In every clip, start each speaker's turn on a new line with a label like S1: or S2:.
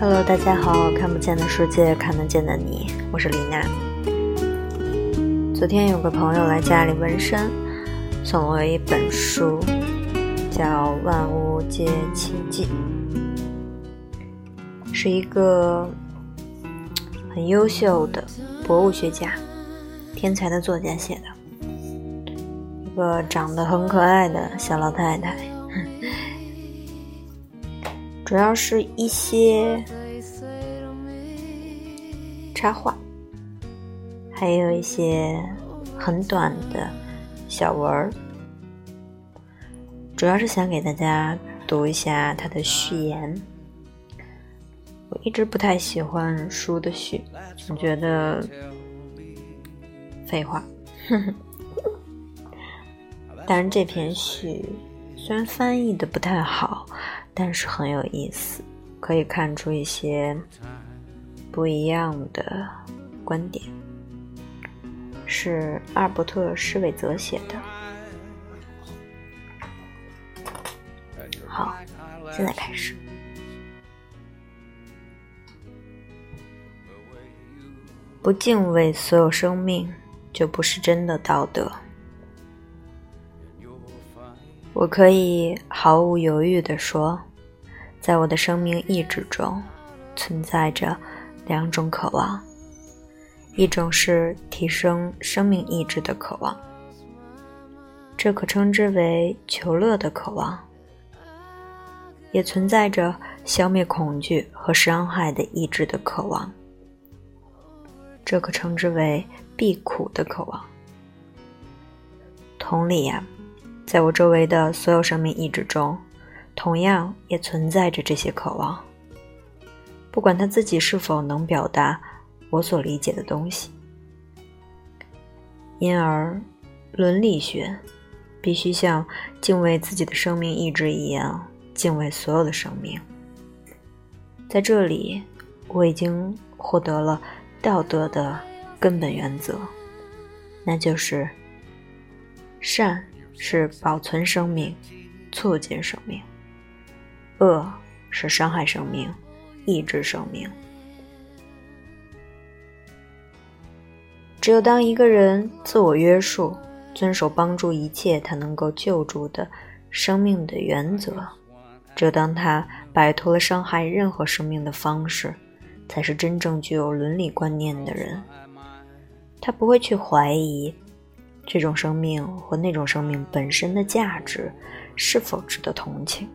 S1: Hello，大家好，看不见的世界，看得见的你，我是李娜。昨天有个朋友来家里纹身，送我一本书，叫《万物皆奇迹》，是一个很优秀的博物学家、天才的作家写的，一个长得很可爱的小老太太。主要是一些插画，还有一些很短的小文儿。主要是想给大家读一下他的序言。我一直不太喜欢书的序，总觉得废话。但是这篇序虽然翻译的不太好。但是很有意思，可以看出一些不一样的观点。是阿尔伯特·施韦泽写的。好，现在开始。不敬畏所有生命，就不是真的道德。我可以毫无犹豫地说。在我的生命意志中，存在着两种渴望：一种是提升生命意志的渴望，这可称之为求乐的渴望；也存在着消灭恐惧和伤害的意志的渴望，这可称之为避苦的渴望。同理呀，在我周围的所有生命意志中。同样也存在着这些渴望，不管他自己是否能表达我所理解的东西。因而，伦理学必须像敬畏自己的生命意志一样敬畏所有的生命。在这里，我已经获得了道德的根本原则，那就是善是保存生命，促进生命。恶是伤害生命，抑制生命。只有当一个人自我约束，遵守帮助一切他能够救助的生命的原则，只有当他摆脱了伤害任何生命的方式，才是真正具有伦理观念的人。他不会去怀疑这种生命或那种生命本身的价值是否值得同情。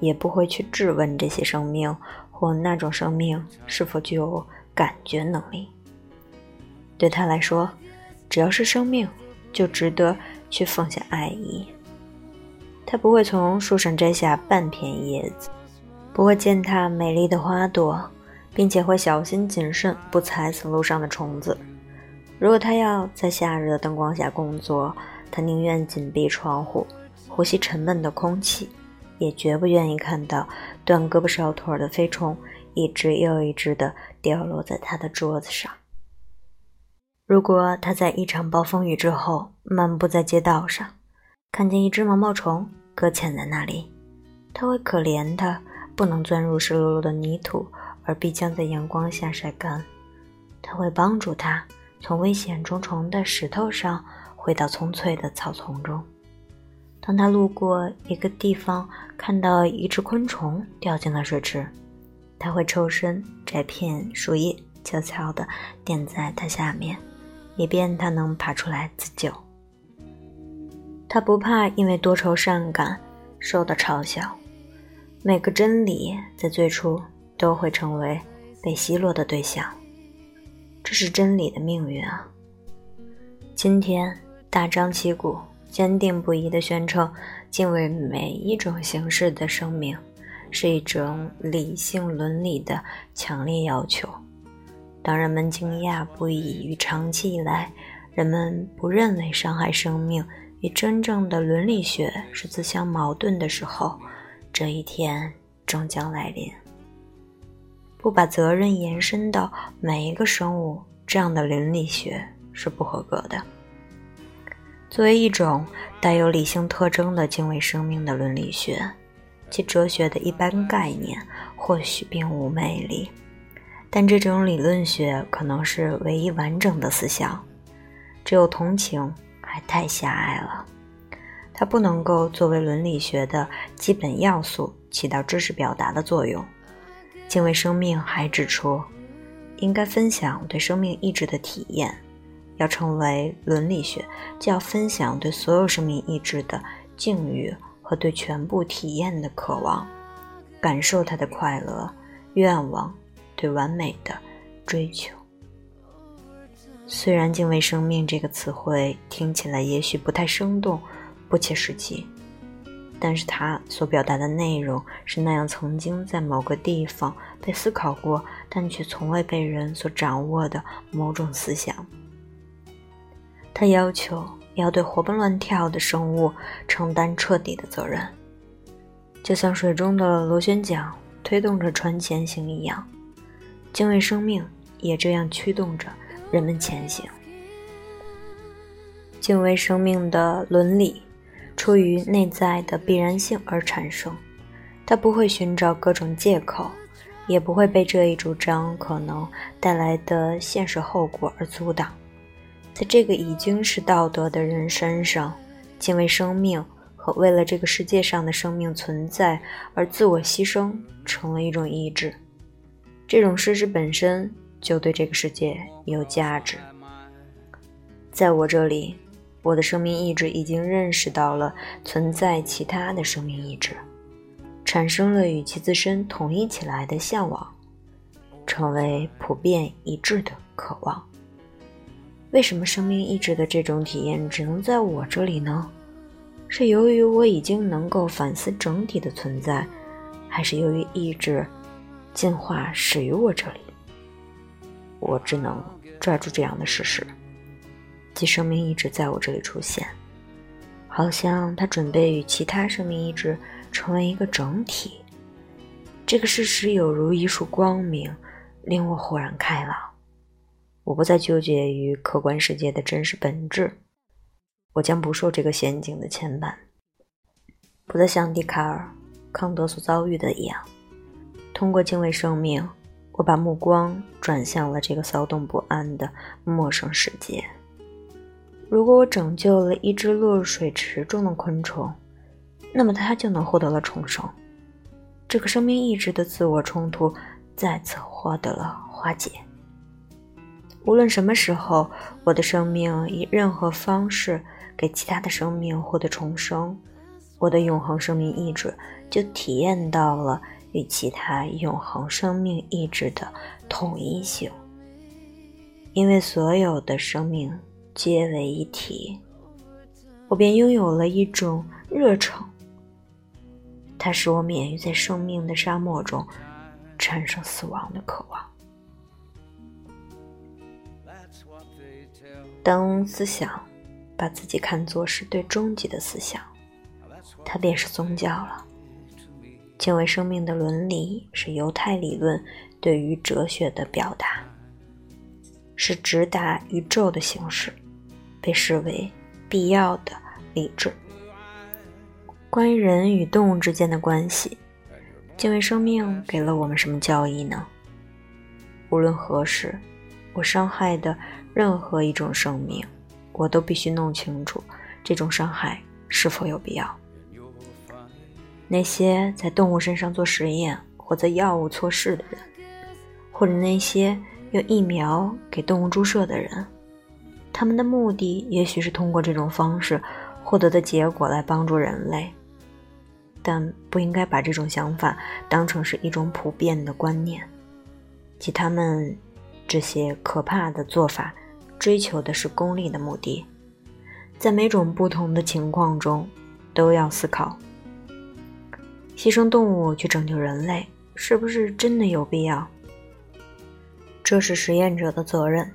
S1: 也不会去质问这些生命或那种生命是否具有感觉能力。对他来说，只要是生命，就值得去奉献爱意。他不会从树上摘下半片叶子，不会践踏美丽的花朵，并且会小心谨慎，不踩死路上的虫子。如果他要在夏日的灯光下工作，他宁愿紧闭窗户，呼吸沉闷的空气。也绝不愿意看到断胳膊少腿的飞虫一只又一只的掉落在他的桌子上。如果他在一场暴风雨之后漫步在街道上，看见一只毛毛虫搁浅在那里，他会可怜它不能钻入湿漉漉的泥土，而必将在阳光下晒干。他会帮助它从危险重重的石头上回到葱翠的草丛中。当他路过一个地方，看到一只昆虫掉进了水池，他会抽身摘片树叶，悄悄地垫在它下面，以便它能爬出来自救。他不怕因为多愁善感受到嘲笑。每个真理在最初都会成为被奚落的对象，这是真理的命运啊！今天大张旗鼓。坚定不移地宣称，敬畏每一种形式的生命，是一种理性伦理的强烈要求。当人们惊讶不已于长期以来人们不认为伤害生命与真正的伦理学是自相矛盾的时候，这一天终将来临。不把责任延伸到每一个生物，这样的伦理学是不合格的。作为一种带有理性特征的敬畏生命的伦理学，其哲学的一般概念或许并无魅力，但这种理论学可能是唯一完整的思想。只有同情还太狭隘了，它不能够作为伦理学的基本要素起到知识表达的作用。敬畏生命还指出，应该分享对生命意志的体验。要成为伦理学，就要分享对所有生命意志的境遇。和对全部体验的渴望，感受它的快乐、愿望，对完美的追求。虽然“敬畏生命”这个词汇听起来也许不太生动、不切实际，但是它所表达的内容是那样曾经在某个地方被思考过，但却从未被人所掌握的某种思想。它要求。要对活蹦乱跳的生物承担彻底的责任，就像水中的螺旋桨推动着船前行一样，敬畏生命也这样驱动着人们前行。敬畏生命的伦理出于内在的必然性而产生，它不会寻找各种借口，也不会被这一主张可能带来的现实后果而阻挡。在这个已经是道德的人身上，敬畏生命和为了这个世界上的生命存在而自我牺牲成了一种意志。这种事实本身就对这个世界有价值。在我这里，我的生命意志已经认识到了存在其他的生命意志，产生了与其自身统一起来的向往，成为普遍一致的渴望。为什么生命意志的这种体验只能在我这里呢？是由于我已经能够反思整体的存在，还是由于意志进化始于我这里？我只能抓住这样的事实，即生命意志在我这里出现，好像它准备与其他生命意志成为一个整体。这个事实有如一束光明，令我豁然开朗。我不再纠结于客观世界的真实本质，我将不受这个陷阱的牵绊，不再像笛卡尔、康德所遭遇的一样，通过敬畏生命，我把目光转向了这个骚动不安的陌生世界。如果我拯救了一只落入水池中的昆虫，那么它就能获得了重生，这个生命意志的自我冲突再次获得了化解。无论什么时候，我的生命以任何方式给其他的生命获得重生，我的永恒生命意志就体验到了与其他永恒生命意志的统一性。因为所有的生命皆为一体，我便拥有了一种热诚，它使我免于在生命的沙漠中产生死亡的渴望。当思想把自己看作是对终极的思想，它便是宗教了。敬畏生命的伦理是犹太理论对于哲学的表达，是直达宇宙的形式，被视为必要的理智。关于人与动物之间的关系，敬畏生命给了我们什么教义呢？无论何时，我伤害的。任何一种生命，我都必须弄清楚这种伤害是否有必要。那些在动物身上做实验或者药物测试的人，或者那些用疫苗给动物注射的人，他们的目的也许是通过这种方式获得的结果来帮助人类，但不应该把这种想法当成是一种普遍的观念，即他们这些可怕的做法。追求的是功利的目的，在每种不同的情况中，都要思考：牺牲动物去拯救人类，是不是真的有必要？这是实验者的责任，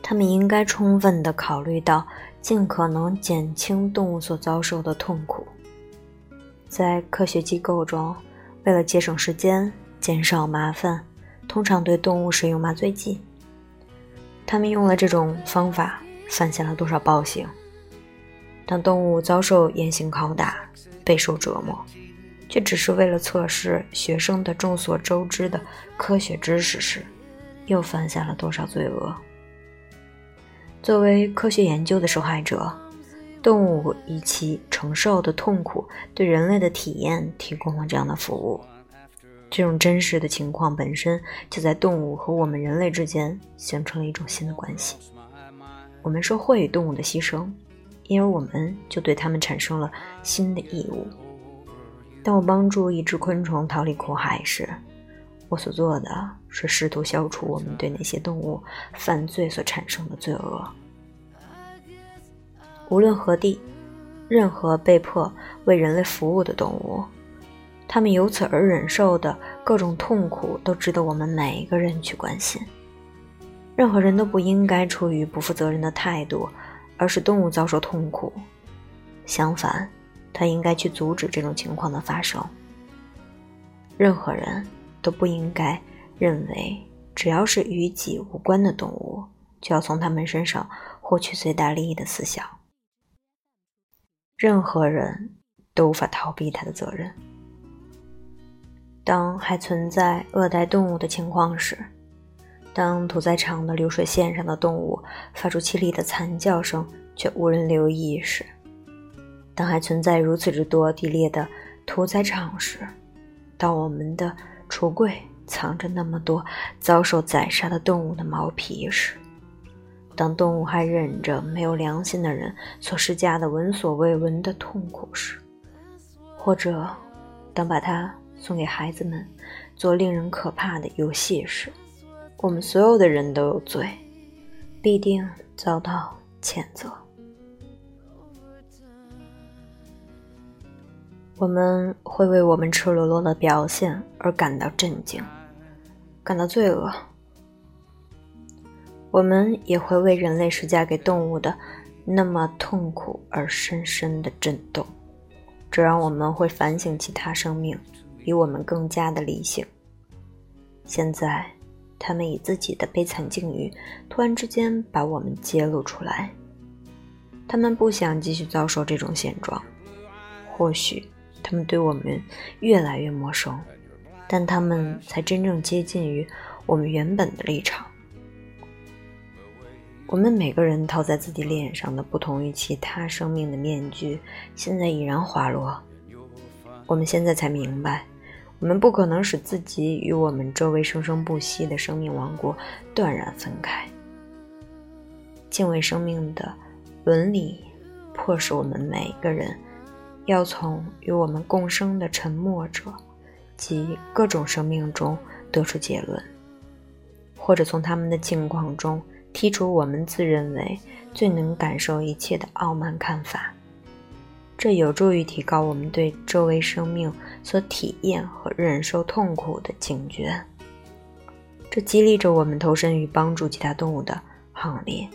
S1: 他们应该充分地考虑到尽可能减轻动物所遭受的痛苦。在科学机构中，为了节省时间、减少麻烦，通常对动物使用麻醉剂。他们用了这种方法，犯下了多少暴行？当动物遭受严刑拷打、备受折磨，却只是为了测试学生的众所周知的科学知识时，又犯下了多少罪恶？作为科学研究的受害者，动物以其承受的痛苦对人类的体验提供了这样的服务。这种真实的情况本身就在动物和我们人类之间形成了一种新的关系。我们受惠于动物的牺牲，因而我们就对它们产生了新的义务。当我帮助一只昆虫逃离苦海时，我所做的是试图消除我们对那些动物犯罪所产生的罪恶。无论何地，任何被迫为人类服务的动物，他们由此而忍受的各种痛苦，都值得我们每一个人去关心。任何人都不应该出于不负责任的态度，而使动物遭受痛苦。相反。他应该去阻止这种情况的发生。任何人都不应该认为，只要是与己无关的动物，就要从他们身上获取最大利益的思想。任何人都无法逃避他的责任。当还存在恶待动物的情况时，当屠宰场的流水线上的动物发出凄厉的惨叫声，却无人留意时，当还存在如此之多地裂的屠宰场时，当我们的橱柜藏着那么多遭受宰杀的动物的毛皮时，当动物还忍着没有良心的人所施加的闻所未闻的痛苦时，或者当把它送给孩子们做令人可怕的游戏时，我们所有的人都有罪，必定遭到谴责。我们会为我们赤裸裸的表现而感到震惊，感到罪恶。我们也会为人类施加给动物的那么痛苦而深深的震动，这让我们会反省其他生命比我们更加的理性。现在，他们以自己的悲惨境遇突然之间把我们揭露出来，他们不想继续遭受这种现状，或许。他们对我们越来越陌生，但他们才真正接近于我们原本的立场。我们每个人套在自己脸上的不同于其他生命的面具，现在已然滑落。我们现在才明白，我们不可能使自己与我们周围生生不息的生命王国断然分开。敬畏生命的伦理，迫使我们每一个人。要从与我们共生的沉默者及各种生命中得出结论，或者从他们的境况中剔除我们自认为最能感受一切的傲慢看法。这有助于提高我们对周围生命所体验和忍受痛苦的警觉。这激励着我们投身于帮助其他动物的行列，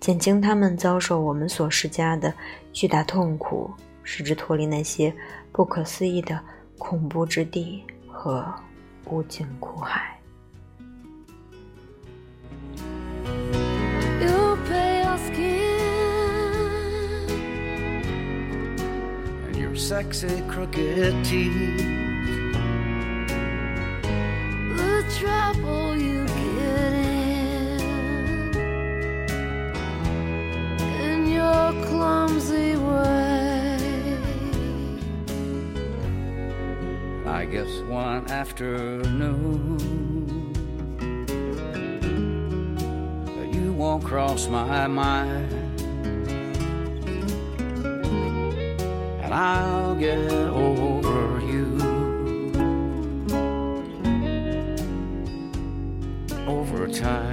S1: 减轻他们遭受我们所施加的巨大痛苦。使之脱离那些不可思议的恐怖之地和无尽苦海。
S2: Your sexy crooked teeth. The trouble you get in in your clumsy way. I
S1: guess one afternoon. You won't cross my mind. And I'll get over you. Over time